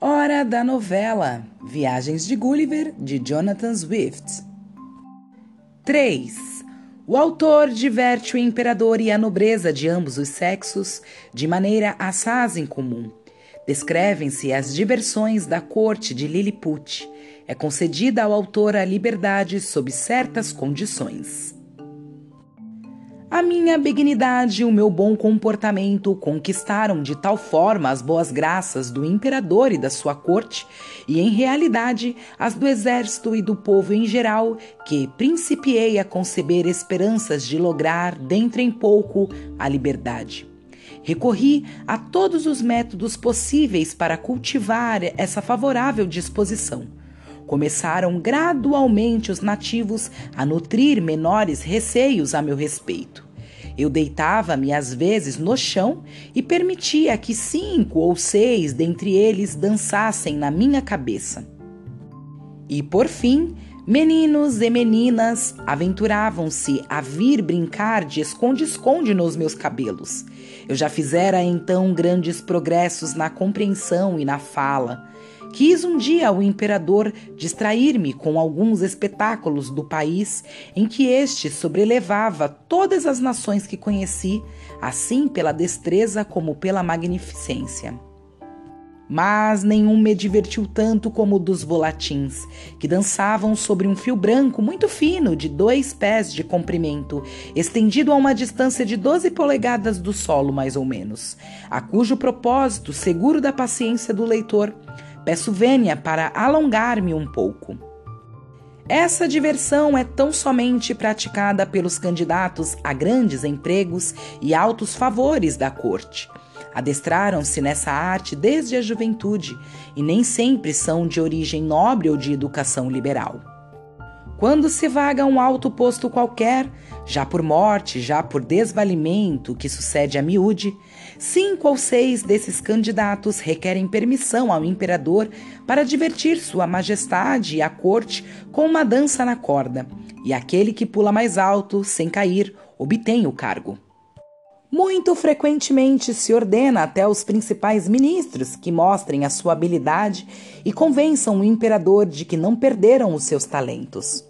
Hora da novela Viagens de Gulliver, de Jonathan Swift. 3. O autor diverte o imperador e a nobreza de ambos os sexos de maneira assaz em comum. Descrevem-se as diversões da corte de Lilliput. É concedida ao autor a liberdade sob certas condições. A minha benignidade e o meu bom comportamento conquistaram de tal forma as boas graças do imperador e da sua corte, e em realidade as do exército e do povo em geral, que principiei a conceber esperanças de lograr, dentro em pouco, a liberdade. Recorri a todos os métodos possíveis para cultivar essa favorável disposição começaram gradualmente os nativos a nutrir menores receios a meu respeito. Eu deitava-me às vezes no chão e permitia que cinco ou seis dentre eles dançassem na minha cabeça. E por fim, meninos e meninas aventuravam-se a vir brincar de esconde-esconde nos meus cabelos. Eu já fizera então grandes progressos na compreensão e na fala. Quis um dia o imperador distrair-me com alguns espetáculos do país em que este sobrelevava todas as nações que conheci, assim pela destreza como pela magnificência. Mas nenhum me divertiu tanto como o dos volatins, que dançavam sobre um fio branco muito fino, de dois pés de comprimento, estendido a uma distância de 12 polegadas do solo, mais ou menos, a cujo propósito, seguro da paciência do leitor, Peço vênia para alongar-me um pouco. Essa diversão é tão somente praticada pelos candidatos a grandes empregos e altos favores da corte. Adestraram-se nessa arte desde a juventude e nem sempre são de origem nobre ou de educação liberal. Quando se vaga um alto posto qualquer, já por morte, já por desvalimento, que sucede a miúde, cinco ou seis desses candidatos requerem permissão ao imperador para divertir Sua Majestade e a corte com uma dança na corda, e aquele que pula mais alto, sem cair, obtém o cargo. Muito frequentemente se ordena até aos principais ministros que mostrem a sua habilidade e convençam o imperador de que não perderam os seus talentos.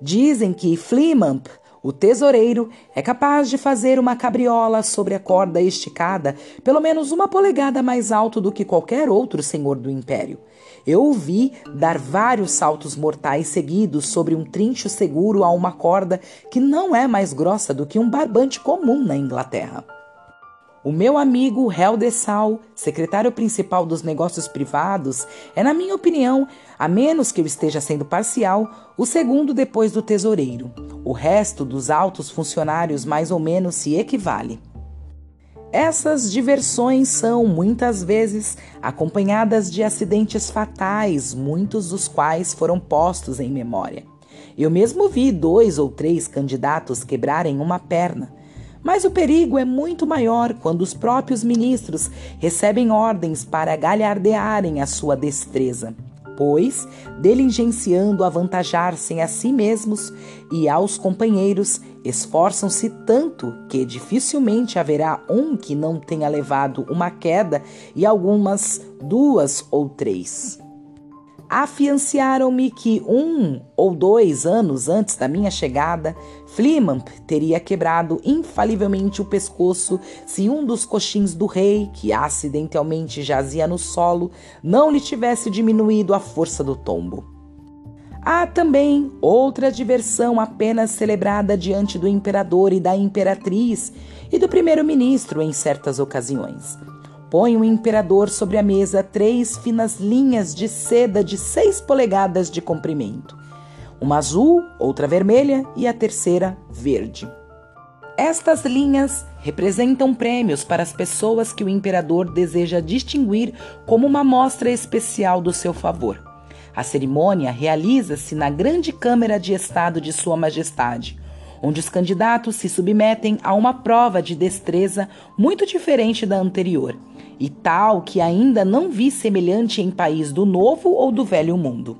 Dizem que Flimamp, o tesoureiro, é capaz de fazer uma cabriola sobre a corda esticada, pelo menos uma polegada mais alto do que qualquer outro senhor do império. Eu o vi dar vários saltos mortais seguidos sobre um trincho seguro a uma corda que não é mais grossa do que um barbante comum na Inglaterra. O meu amigo Heldessal, secretário principal dos negócios privados, é, na minha opinião, a menos que eu esteja sendo parcial, o segundo depois do tesoureiro. O resto dos altos funcionários mais ou menos se equivale. Essas diversões são, muitas vezes, acompanhadas de acidentes fatais, muitos dos quais foram postos em memória. Eu mesmo vi dois ou três candidatos quebrarem uma perna mas o perigo é muito maior quando os próprios ministros recebem ordens para galhardearem a sua destreza, pois, diligenciando avantajar-se a si mesmos e aos companheiros, esforçam-se tanto que dificilmente haverá um que não tenha levado uma queda e algumas duas ou três afianciaram-me que um ou dois anos antes da minha chegada, Flimamp teria quebrado infalivelmente o pescoço se um dos coxins do rei, que acidentalmente jazia no solo, não lhe tivesse diminuído a força do tombo. Há também outra diversão apenas celebrada diante do imperador e da imperatriz e do primeiro-ministro em certas ocasiões Põe o imperador sobre a mesa três finas linhas de seda de seis polegadas de comprimento. Uma azul, outra vermelha e a terceira verde. Estas linhas representam prêmios para as pessoas que o imperador deseja distinguir como uma mostra especial do seu favor. A cerimônia realiza-se na Grande Câmara de Estado de Sua Majestade, onde os candidatos se submetem a uma prova de destreza muito diferente da anterior e tal que ainda não vi semelhante em país do Novo ou do Velho Mundo.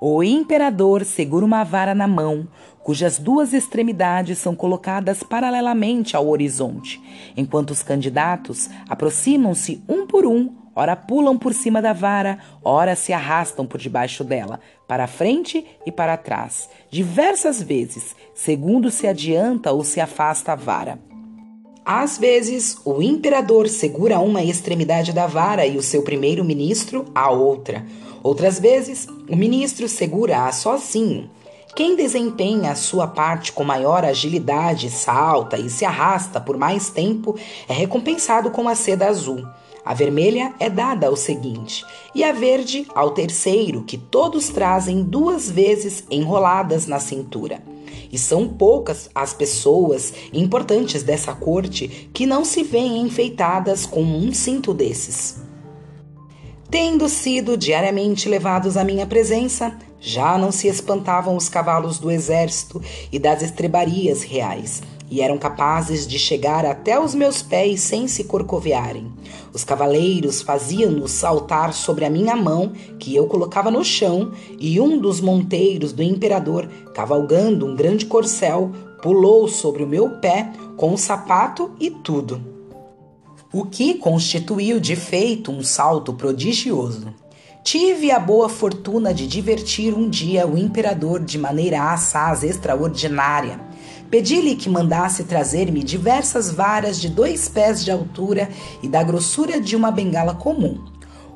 O imperador segura uma vara na mão, cujas duas extremidades são colocadas paralelamente ao horizonte, enquanto os candidatos aproximam-se um por um, ora pulam por cima da vara, ora se arrastam por debaixo dela, para frente e para trás, diversas vezes, segundo se adianta ou se afasta a vara. Às vezes, o imperador segura uma extremidade da vara e o seu primeiro-ministro a outra. Outras vezes, o ministro segura-a sozinho. Quem desempenha a sua parte com maior agilidade, salta e se arrasta por mais tempo, é recompensado com a seda azul. A vermelha é dada ao seguinte, e a verde ao terceiro, que todos trazem duas vezes enroladas na cintura. E são poucas as pessoas importantes dessa corte que não se veem enfeitadas com um cinto desses. Tendo sido diariamente levados à minha presença, já não se espantavam os cavalos do exército e das estrebarias reais, e eram capazes de chegar até os meus pés sem se corcovearem. Os cavaleiros faziam-nos saltar sobre a minha mão, que eu colocava no chão, e um dos monteiros do imperador, cavalgando um grande corcel, pulou sobre o meu pé com o sapato e tudo o que constituiu de feito um salto prodigioso. Tive a boa fortuna de divertir um dia o imperador de maneira assaz extraordinária. Pedi-lhe que mandasse trazer-me diversas varas de dois pés de altura e da grossura de uma bengala comum.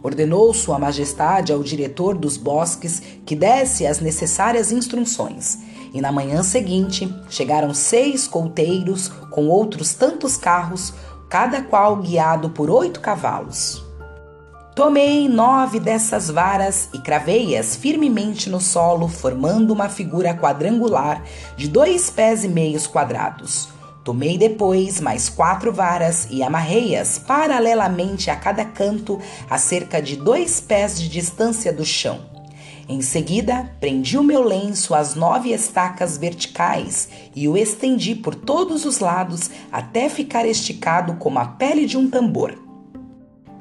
Ordenou Sua Majestade ao diretor dos bosques que desse as necessárias instruções. E na manhã seguinte chegaram seis couteiros com outros tantos carros cada qual guiado por oito cavalos. Tomei nove dessas varas e cravei-as firmemente no solo, formando uma figura quadrangular de dois pés e meios quadrados. Tomei depois mais quatro varas e amarrei-as paralelamente a cada canto, a cerca de dois pés de distância do chão. Em seguida, prendi o meu lenço às nove estacas verticais e o estendi por todos os lados até ficar esticado como a pele de um tambor.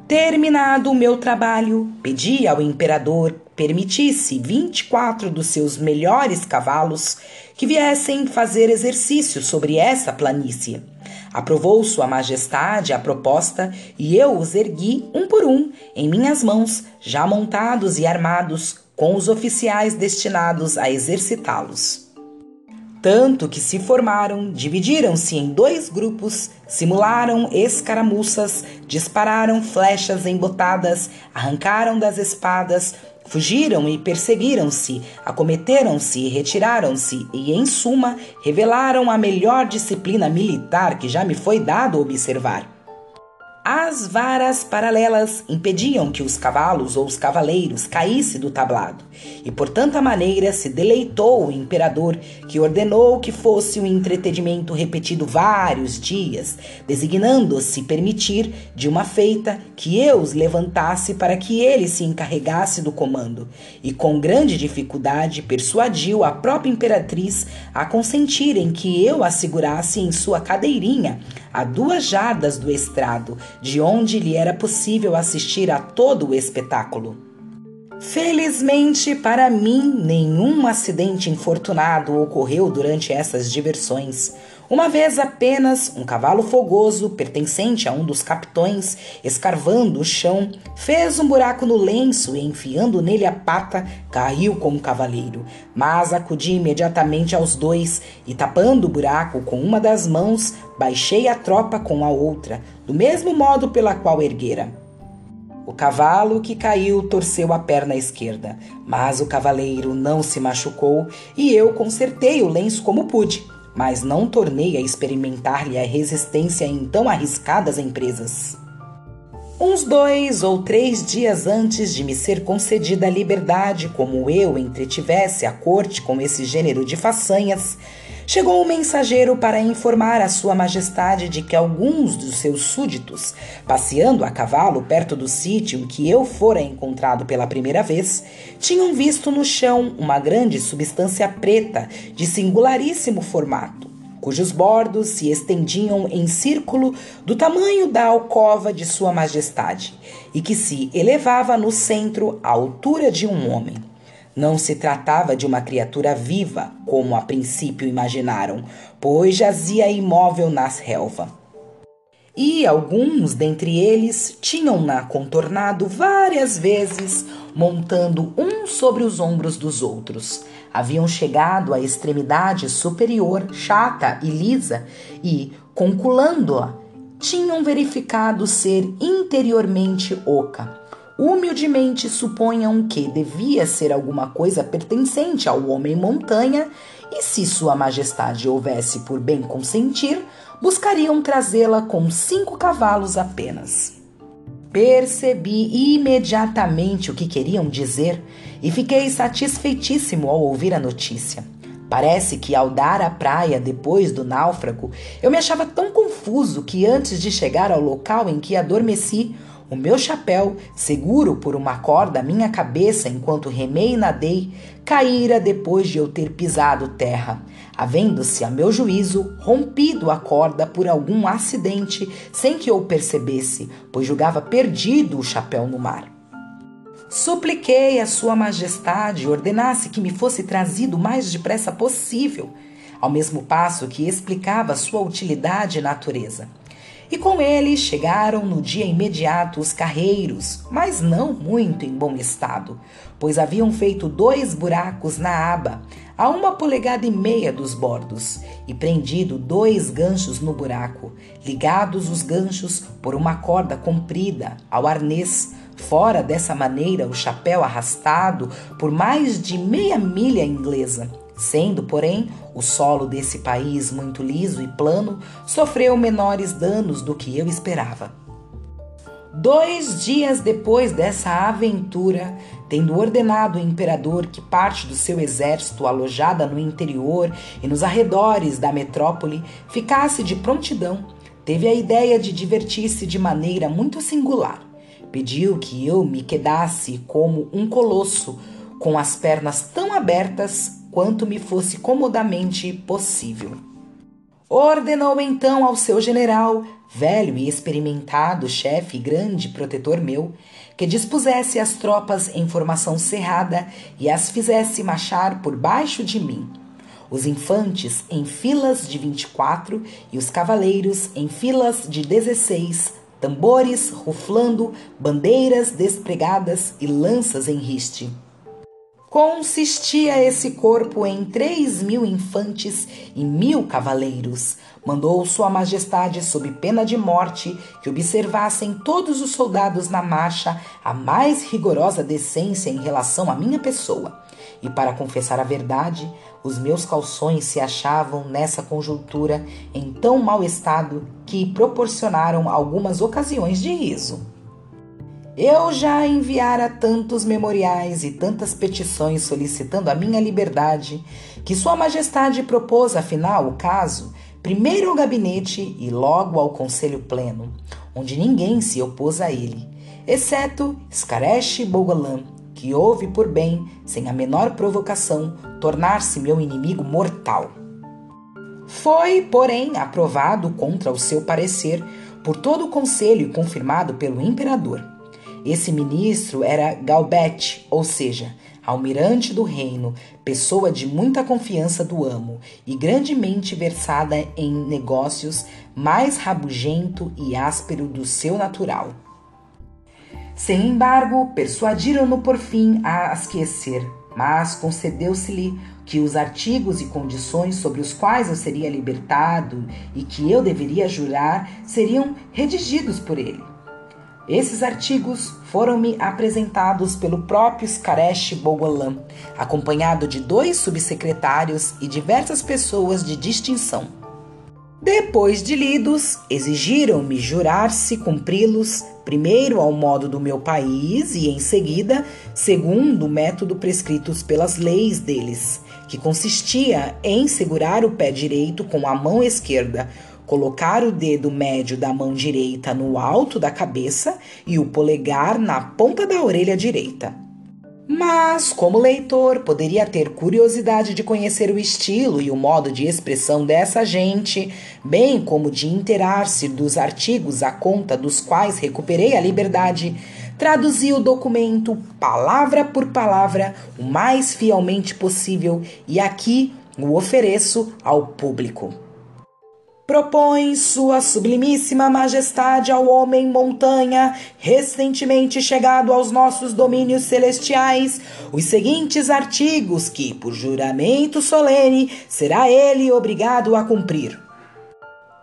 Terminado o meu trabalho, pedi ao imperador permitisse 24 dos seus melhores cavalos que viessem fazer exercício sobre essa planície. Aprovou Sua Majestade a proposta e eu os ergui um por um em minhas mãos, já montados e armados, com os oficiais destinados a exercitá-los. Tanto que se formaram, dividiram-se em dois grupos, simularam escaramuças, dispararam flechas embotadas, arrancaram das espadas, fugiram e perseguiram-se, acometeram-se e retiraram-se, e, em suma, revelaram a melhor disciplina militar que já me foi dado observar. As varas paralelas impediam que os cavalos ou os cavaleiros caíssem do tablado, e por tanta maneira se deleitou o imperador que ordenou que fosse um entretenimento repetido vários dias, designando-se permitir de uma feita que eu os levantasse para que ele se encarregasse do comando, e com grande dificuldade persuadiu a própria imperatriz a consentir em que eu a segurasse em sua cadeirinha a duas jardas do estrado, de onde lhe era possível assistir a todo o espetáculo. Felizmente para mim, nenhum acidente infortunado ocorreu durante essas diversões. Uma vez apenas, um cavalo fogoso, pertencente a um dos capitões, escarvando o chão, fez um buraco no lenço e, enfiando nele a pata, caiu com o cavaleiro. Mas acudi imediatamente aos dois e, tapando o buraco com uma das mãos, baixei a tropa com a outra, do mesmo modo pela qual erguera. O cavalo que caiu torceu a perna esquerda, mas o cavaleiro não se machucou e eu consertei o lenço como pude mas não tornei a experimentar-lhe a resistência em tão arriscadas empresas. Uns dois ou três dias antes de me ser concedida a liberdade, como eu entretivesse a corte com esse gênero de façanhas, chegou um mensageiro para informar a Sua Majestade de que alguns dos seus súditos, passeando a cavalo perto do sítio em que eu fora encontrado pela primeira vez, tinham visto no chão uma grande substância preta de singularíssimo formato cujos bordos se estendiam em círculo do tamanho da alcova de Sua Majestade e que se elevava no centro à altura de um homem. Não se tratava de uma criatura viva, como a princípio imaginaram, pois jazia imóvel nas relva. e alguns dentre eles tinham-na contornado várias vezes, montando um sobre os ombros dos outros. Haviam chegado à extremidade superior, chata e lisa, e, conculando-a, tinham verificado ser interiormente oca. Humildemente suponham que devia ser alguma coisa pertencente ao homem montanha, e se Sua Majestade houvesse por bem consentir, buscariam trazê-la com cinco cavalos apenas. Percebi imediatamente o que queriam dizer e fiquei satisfeitíssimo ao ouvir a notícia. Parece que ao dar à praia depois do náufrago, eu me achava tão confuso que antes de chegar ao local em que adormeci, o meu chapéu, seguro por uma corda à minha cabeça enquanto remei e nadei, caíra depois de eu ter pisado terra, havendo-se, a meu juízo, rompido a corda por algum acidente sem que eu percebesse, pois julgava perdido o chapéu no mar. Supliquei a Sua Majestade ordenasse que me fosse trazido o mais depressa possível, ao mesmo passo que explicava sua utilidade e natureza. E com ele chegaram no dia imediato os carreiros, mas não muito em bom estado, pois haviam feito dois buracos na aba, a uma polegada e meia dos bordos, e prendido dois ganchos no buraco, ligados os ganchos por uma corda comprida ao arnês. Fora dessa maneira o chapéu arrastado por mais de meia milha inglesa Sendo, porém, o solo desse país muito liso e plano, sofreu menores danos do que eu esperava. Dois dias depois dessa aventura, tendo ordenado o imperador que parte do seu exército alojada no interior e nos arredores da metrópole ficasse de prontidão, teve a ideia de divertir-se de maneira muito singular. Pediu que eu me quedasse como um colosso, com as pernas tão abertas quanto me fosse comodamente possível. Ordenou então ao seu general, velho e experimentado chefe e grande protetor meu, que dispusesse as tropas em formação cerrada e as fizesse marchar por baixo de mim. Os infantes em filas de vinte e quatro e os cavaleiros em filas de dezesseis, tambores ruflando, bandeiras despregadas e lanças em riste. Consistia esse corpo em três mil infantes e mil cavaleiros. Mandou Sua Majestade, sob pena de morte, que observassem todos os soldados na marcha a mais rigorosa decência em relação à minha pessoa. E para confessar a verdade, os meus calções se achavam nessa conjuntura em tão mau estado que proporcionaram algumas ocasiões de riso. Eu já enviara tantos memoriais e tantas petições solicitando a minha liberdade que Sua Majestade propôs, afinal, o caso, primeiro ao gabinete e logo ao Conselho Pleno, onde ninguém se opôs a ele, exceto Skaresh Bogolan, que houve por bem, sem a menor provocação, tornar-se meu inimigo mortal. Foi, porém, aprovado contra o seu parecer por todo o conselho e confirmado pelo imperador. Esse ministro era Galbete, ou seja, almirante do reino, pessoa de muita confiança do amo e grandemente versada em negócios, mais rabugento e áspero do seu natural. Sem embargo, persuadiram-no por fim a esquecer, mas concedeu-se-lhe que os artigos e condições sobre os quais eu seria libertado e que eu deveria jurar seriam redigidos por ele. Esses artigos foram-me apresentados pelo próprio Skaresh Bogolan, acompanhado de dois subsecretários e diversas pessoas de distinção. Depois de lidos, exigiram-me jurar-se cumpri-los, primeiro ao modo do meu país e em seguida, segundo o método prescritos pelas leis deles, que consistia em segurar o pé direito com a mão esquerda, colocar o dedo médio da mão direita no alto da cabeça e o polegar na ponta da orelha direita. Mas, como leitor, poderia ter curiosidade de conhecer o estilo e o modo de expressão dessa gente, bem como de inteirar-se dos artigos a conta dos quais recuperei a liberdade, traduzi o documento palavra por palavra o mais fielmente possível e aqui o ofereço ao público. Propõe Sua Sublimíssima Majestade ao homem montanha, recentemente chegado aos nossos domínios celestiais, os seguintes artigos que, por juramento solene, será ele obrigado a cumprir.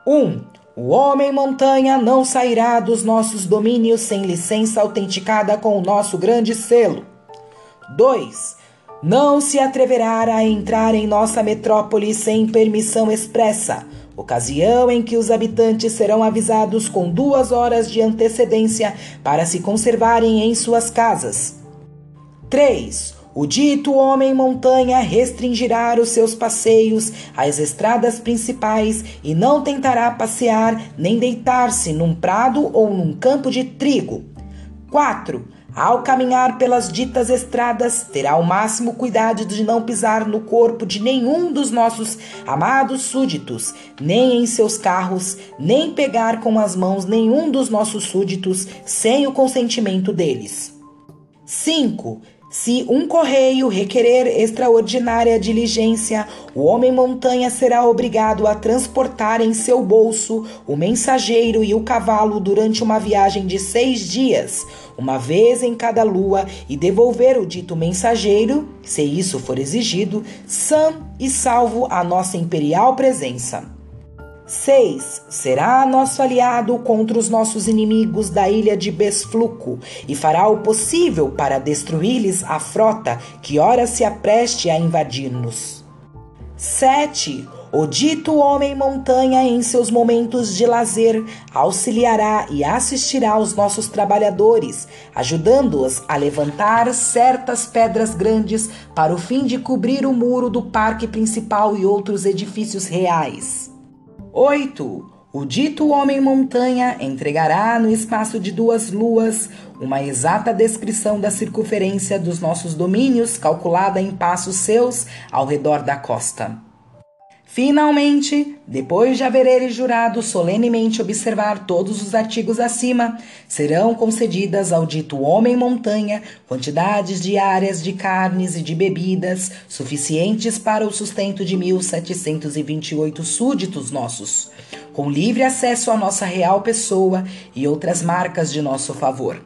1. Um, o homem montanha não sairá dos nossos domínios sem licença autenticada com o nosso grande selo. 2. Não se atreverá a entrar em nossa metrópole sem permissão expressa ocasião em que os habitantes serão avisados com duas horas de antecedência para se conservarem em suas casas. 3. O dito homem montanha restringirá os seus passeios às estradas principais e não tentará passear nem deitar-se num prado ou num campo de trigo. 4. Ao caminhar pelas ditas estradas, terá o máximo cuidado de não pisar no corpo de nenhum dos nossos amados súditos, nem em seus carros, nem pegar com as mãos nenhum dos nossos súditos sem o consentimento deles. 5. Se um correio requerer extraordinária diligência, o homem montanha será obrigado a transportar em seu bolso o mensageiro e o cavalo durante uma viagem de seis dias, uma vez em cada lua, e devolver o dito mensageiro, se isso for exigido, sã e salvo à nossa imperial presença. 6. Será nosso aliado contra os nossos inimigos da ilha de Besfluco e fará o possível para destruir-lhes a frota que ora se apreste a invadir-nos. 7. O dito homem montanha, em seus momentos de lazer, auxiliará e assistirá aos nossos trabalhadores, ajudando-os a levantar certas pedras grandes para o fim de cobrir o muro do parque principal e outros edifícios reais. 8. O dito homem montanha entregará no espaço de duas luas uma exata descrição da circunferência dos nossos domínios, calculada em passos seus ao redor da costa. Finalmente, depois de haver ele jurado solenemente observar todos os artigos acima, serão concedidas ao dito homem montanha quantidades diárias de carnes e de bebidas suficientes para o sustento de 1728 súditos nossos, com livre acesso à nossa real pessoa e outras marcas de nosso favor.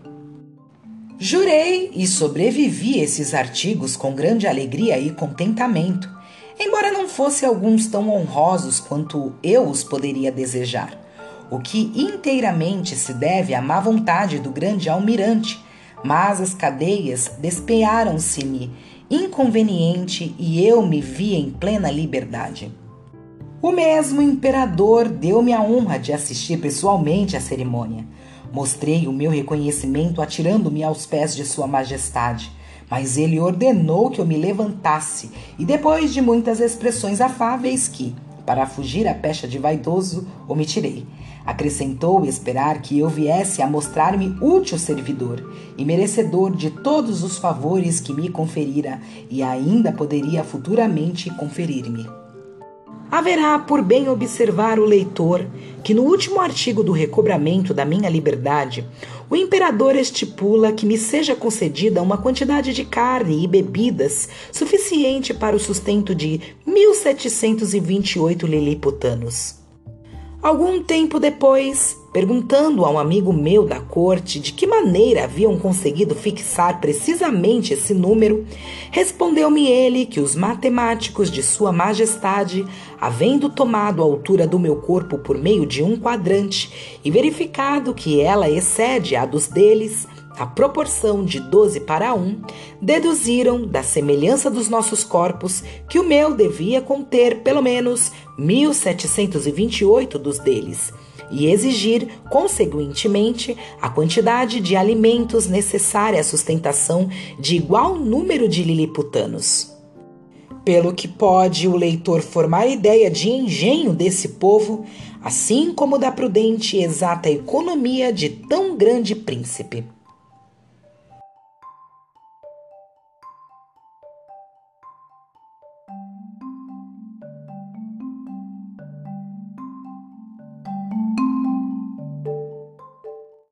Jurei e sobrevivi esses artigos com grande alegria e contentamento embora não fossem alguns tão honrosos quanto eu os poderia desejar, o que inteiramente se deve à má vontade do grande almirante, mas as cadeias despenharam-se-me inconveniente e eu me vi em plena liberdade. O mesmo imperador deu-me a honra de assistir pessoalmente à cerimônia. Mostrei o meu reconhecimento atirando-me aos pés de Sua Majestade mas ele ordenou que eu me levantasse, e depois de muitas expressões afáveis que, para fugir à pecha de vaidoso, omitirei. Acrescentou esperar que eu viesse a mostrar-me útil servidor e merecedor de todos os favores que me conferira e ainda poderia futuramente conferir-me. Haverá por bem observar o leitor que no último artigo do recobramento da minha liberdade, o imperador estipula que me seja concedida uma quantidade de carne e bebidas suficiente para o sustento de 1728 liliputanos. Algum tempo depois, perguntando a um amigo meu da corte de que maneira haviam conseguido fixar precisamente esse número, respondeu-me ele que os matemáticos de Sua Majestade, havendo tomado a altura do meu corpo por meio de um quadrante e verificado que ela excede a dos deles, a proporção de 12 para 1, deduziram da semelhança dos nossos corpos que o meu devia conter pelo menos 1728 dos deles e exigir, conseguintemente, a quantidade de alimentos necessária à sustentação de igual número de liliputanos. Pelo que pode o leitor formar ideia de engenho desse povo, assim como da prudente e exata economia de tão grande príncipe.